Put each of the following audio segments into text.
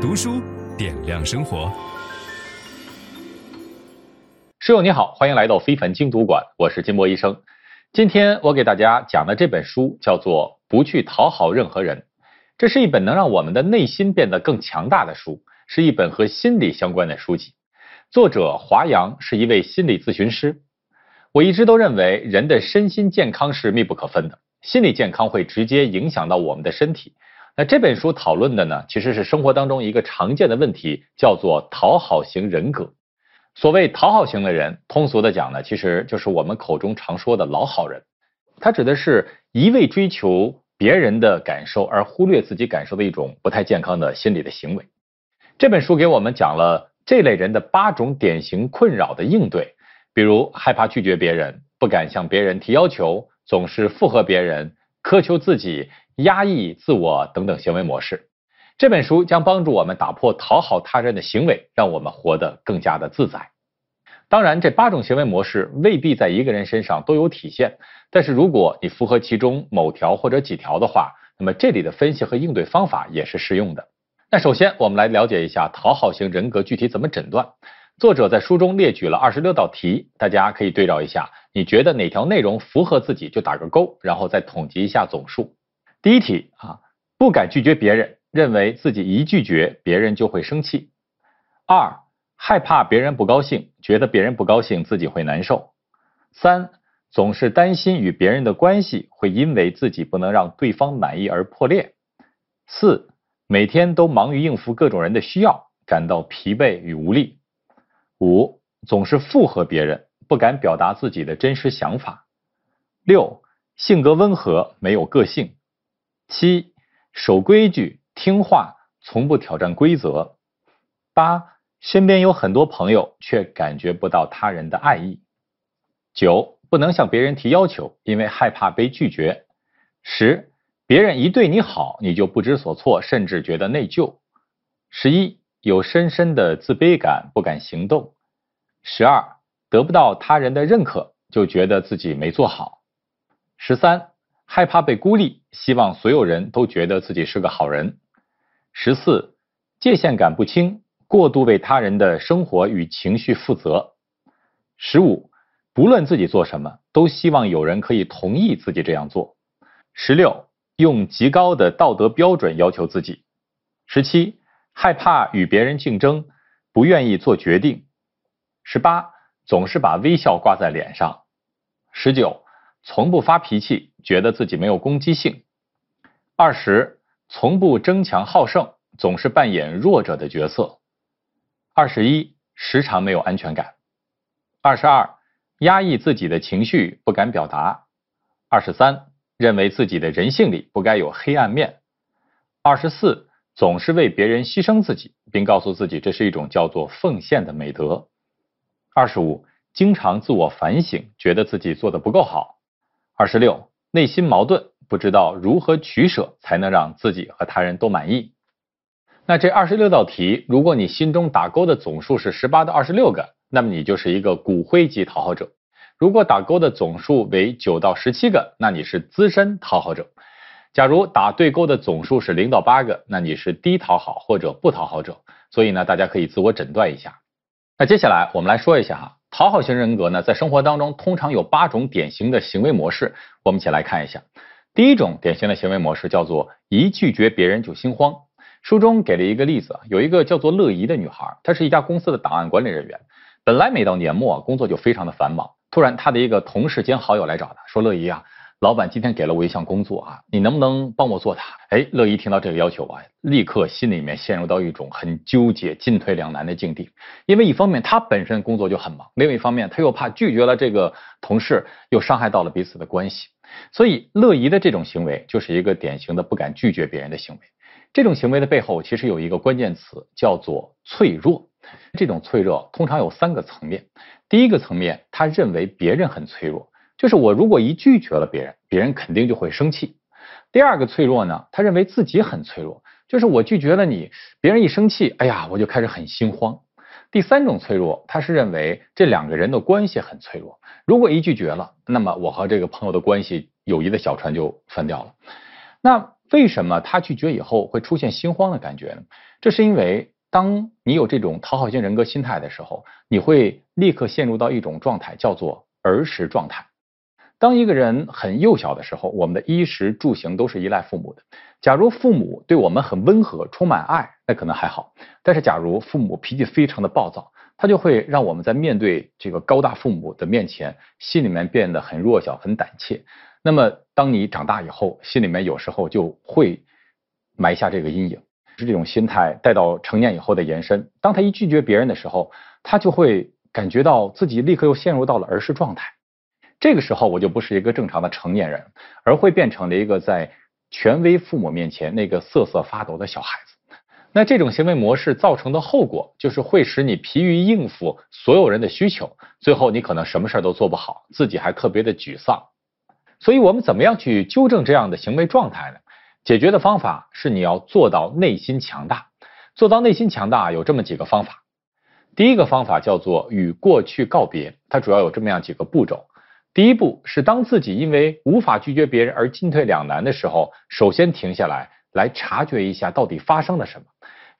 读书点亮生活。室友你好，欢迎来到非凡精读馆，我是金波医生。今天我给大家讲的这本书叫做《不去讨好任何人》，这是一本能让我们的内心变得更强大的书，是一本和心理相关的书籍。作者华阳是一位心理咨询师。我一直都认为人的身心健康是密不可分的，心理健康会直接影响到我们的身体。那这本书讨论的呢，其实是生活当中一个常见的问题，叫做讨好型人格。所谓讨好型的人，通俗的讲呢，其实就是我们口中常说的老好人。他指的是一味追求别人的感受，而忽略自己感受的一种不太健康的心理的行为。这本书给我们讲了这类人的八种典型困扰的应对，比如害怕拒绝别人，不敢向别人提要求，总是附和别人，苛求自己。压抑自我等等行为模式，这本书将帮助我们打破讨好他人的行为，让我们活得更加的自在。当然，这八种行为模式未必在一个人身上都有体现，但是如果你符合其中某条或者几条的话，那么这里的分析和应对方法也是适用的。那首先，我们来了解一下讨好型人格具体怎么诊断。作者在书中列举了二十六道题，大家可以对照一下，你觉得哪条内容符合自己就打个勾，然后再统计一下总数。第一题啊，不敢拒绝别人，认为自己一拒绝别人就会生气。二，害怕别人不高兴，觉得别人不高兴自己会难受。三，总是担心与别人的关系会因为自己不能让对方满意而破裂。四，每天都忙于应付各种人的需要，感到疲惫与无力。五，总是附和别人，不敢表达自己的真实想法。六，性格温和，没有个性。七，守规矩、听话，从不挑战规则。八，身边有很多朋友，却感觉不到他人的爱意。九，不能向别人提要求，因为害怕被拒绝。十，别人一对你好，你就不知所措，甚至觉得内疚。十一，有深深的自卑感，不敢行动。十二，得不到他人的认可，就觉得自己没做好。十三。害怕被孤立，希望所有人都觉得自己是个好人。十四，界限感不清，过度为他人的生活与情绪负责。十五，不论自己做什么，都希望有人可以同意自己这样做。十六，用极高的道德标准要求自己。十七，害怕与别人竞争，不愿意做决定。十八，总是把微笑挂在脸上。十九，从不发脾气，觉得自己没有攻击性。二十，从不争强好胜，总是扮演弱者的角色。二十一，时常没有安全感。二十二，压抑自己的情绪，不敢表达。二十三，认为自己的人性里不该有黑暗面。二十四，总是为别人牺牲自己，并告诉自己这是一种叫做奉献的美德。二十五，经常自我反省，觉得自己做得不够好。二十六，内心矛盾，不知道如何取舍才能让自己和他人都满意。那这二十六道题，如果你心中打勾的总数是十八到二十六个，那么你就是一个骨灰级讨好者；如果打勾的总数为九到十七个，那你是资深讨好者；假如打对勾的总数是零到八个，那你是低讨好或者不讨好者。所以呢，大家可以自我诊断一下。那接下来我们来说一下哈。讨好型人格呢，在生活当中通常有八种典型的行为模式，我们一起来看一下。第一种典型的行为模式叫做一拒绝别人就心慌。书中给了一个例子，有一个叫做乐怡的女孩，她是一家公司的档案管理人员，本来每到年末工作就非常的繁忙，突然她的一个同事兼好友来找她说：“乐怡啊。”老板今天给了我一项工作啊，你能不能帮我做它？哎，乐怡听到这个要求啊，立刻心里面陷入到一种很纠结、进退两难的境地。因为一方面他本身工作就很忙，另一方面他又怕拒绝了这个同事，又伤害到了彼此的关系。所以乐怡的这种行为就是一个典型的不敢拒绝别人的行为。这种行为的背后其实有一个关键词叫做脆弱。这种脆弱通常有三个层面。第一个层面，他认为别人很脆弱。就是我如果一拒绝了别人，别人肯定就会生气。第二个脆弱呢，他认为自己很脆弱，就是我拒绝了你，别人一生气，哎呀，我就开始很心慌。第三种脆弱，他是认为这两个人的关系很脆弱，如果一拒绝了，那么我和这个朋友的关系，友谊的小船就翻掉了。那为什么他拒绝以后会出现心慌的感觉呢？这是因为当你有这种讨好型人格心态的时候，你会立刻陷入到一种状态，叫做儿时状态。当一个人很幼小的时候，我们的衣食住行都是依赖父母的。假如父母对我们很温和，充满爱，那可能还好。但是假如父母脾气非常的暴躁，他就会让我们在面对这个高大父母的面前，心里面变得很弱小、很胆怯。那么，当你长大以后，心里面有时候就会埋下这个阴影，是这种心态带到成年以后的延伸。当他一拒绝别人的时候，他就会感觉到自己立刻又陷入到了儿时状态。这个时候，我就不是一个正常的成年人，而会变成了一个在权威父母面前那个瑟瑟发抖的小孩子。那这种行为模式造成的后果，就是会使你疲于应付所有人的需求，最后你可能什么事儿都做不好，自己还特别的沮丧。所以我们怎么样去纠正这样的行为状态呢？解决的方法是你要做到内心强大。做到内心强大有这么几个方法。第一个方法叫做与过去告别，它主要有这么样几个步骤。第一步是当自己因为无法拒绝别人而进退两难的时候，首先停下来，来察觉一下到底发生了什么。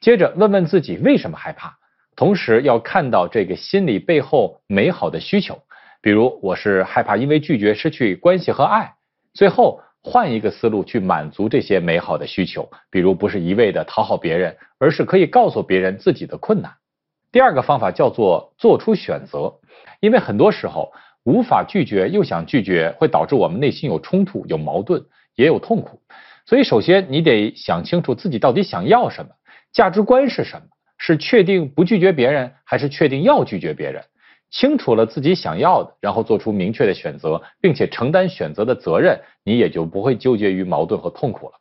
接着问问自己为什么害怕，同时要看到这个心理背后美好的需求。比如我是害怕因为拒绝失去关系和爱，最后换一个思路去满足这些美好的需求，比如不是一味的讨好别人，而是可以告诉别人自己的困难。第二个方法叫做做出选择，因为很多时候无法拒绝又想拒绝，会导致我们内心有冲突、有矛盾，也有痛苦。所以首先你得想清楚自己到底想要什么，价值观是什么，是确定不拒绝别人，还是确定要拒绝别人？清楚了自己想要的，然后做出明确的选择，并且承担选择的责任，你也就不会纠结于矛盾和痛苦了。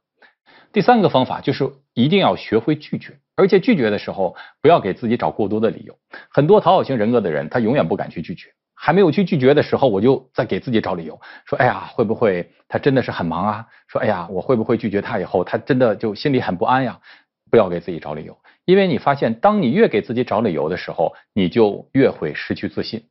第三个方法就是一定要学会拒绝，而且拒绝的时候不要给自己找过多的理由。很多讨好型人格的人，他永远不敢去拒绝，还没有去拒绝的时候，我就在给自己找理由，说：“哎呀，会不会他真的是很忙啊？”说：“哎呀，我会不会拒绝他以后，他真的就心里很不安呀？”不要给自己找理由。因为你发现，当你越给自己找理由的时候，你就越会失去自信。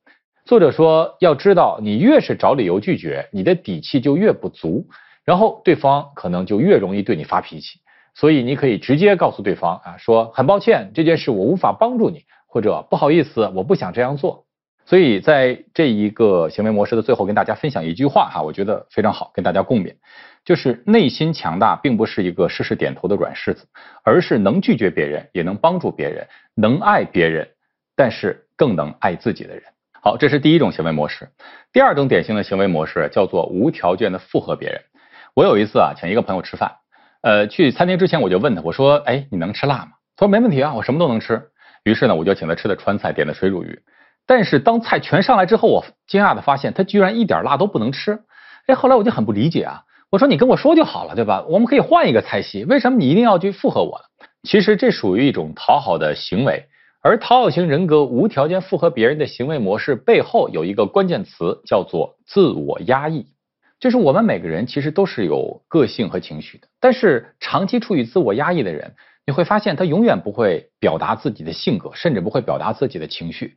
作者说，要知道，你越是找理由拒绝，你的底气就越不足，然后对方可能就越容易对你发脾气。所以，你可以直接告诉对方啊，说很抱歉，这件事我无法帮助你，或者不好意思，我不想这样做。所以在这一个行为模式的最后，跟大家分享一句话哈，我觉得非常好，跟大家共勉。就是内心强大，并不是一个事事点头的软柿子，而是能拒绝别人，也能帮助别人，能爱别人，但是更能爱自己的人。好，这是第一种行为模式。第二种典型的行为模式叫做无条件的附和别人。我有一次啊，请一个朋友吃饭，呃，去餐厅之前我就问他，我说，哎，你能吃辣吗？他说没问题啊，我什么都能吃。于是呢，我就请他吃的川菜，点的水煮鱼。但是当菜全上来之后，我惊讶的发现他居然一点辣都不能吃。哎，后来我就很不理解啊。我说你跟我说就好了，对吧？我们可以换一个菜系，为什么你一定要去附和我呢？其实这属于一种讨好的行为，而讨好型人格无条件附和别人的行为模式背后有一个关键词，叫做自我压抑。就是我们每个人其实都是有个性和情绪的，但是长期处于自我压抑的人，你会发现他永远不会表达自己的性格，甚至不会表达自己的情绪。